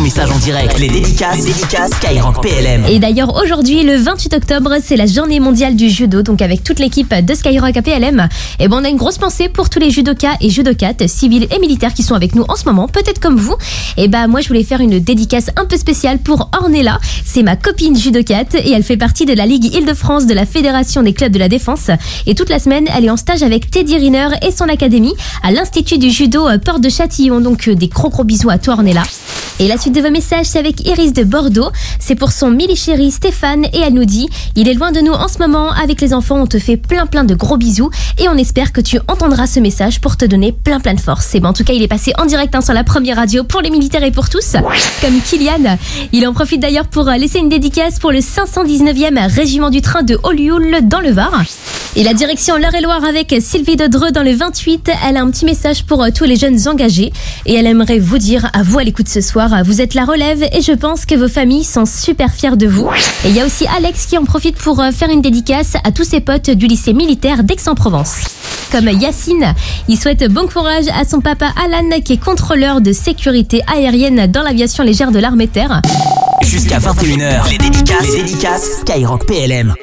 message en direct. Les dédicaces, les Skyrock PLM. Et d'ailleurs, aujourd'hui, le 28 octobre, c'est la journée mondiale du judo. Donc, avec toute l'équipe de Skyrock APLM, et ben, on a une grosse pensée pour tous les judokas et judokates, civils et militaires qui sont avec nous en ce moment, peut-être comme vous. Et ben, moi, je voulais faire une dédicace un peu spéciale pour Ornella. C'est ma copine judokate et elle fait partie de la Ligue Île-de-France de la Fédération des clubs de la défense. Et toute la semaine, elle est en stage avec Teddy Riner et son académie à l'Institut du judo euh, Porte de Châtillon. Donc, euh, des gros gros bisous à toi, Ornella. Et la suite de vos messages, c'est avec Iris de Bordeaux. C'est pour son mili chéri Stéphane et elle nous dit Il est loin de nous en ce moment. Avec les enfants, on te fait plein plein de gros bisous et on espère que tu entendras ce message pour te donner plein plein de force. Et ben, en tout cas, il est passé en direct hein, sur la première radio pour les militaires et pour tous. Comme Kylian. Il en profite d'ailleurs pour euh, laisser une dédicace pour le 519e régiment du train de Olioul dans le Var. Et la direction l'Eure-et-Loire avec Sylvie de Dreux dans le 28. Elle a un petit message pour euh, tous les jeunes engagés et elle aimerait vous dire à vous à l'écoute ce soir, vous êtes la relève et je pense que vos familles sont super fiers de vous. Et il y a aussi Alex qui en profite pour euh, faire une dédicace à tous ses potes du lycée militaire d'Aix-en-Provence. Comme Yacine, il souhaite bon courage à son papa Alan qui est contrôleur de sécurité aérienne dans l'aviation légère de l'armée terre. Jusqu'à 21h, les dédicaces, les dédicaces Skyrock PLM.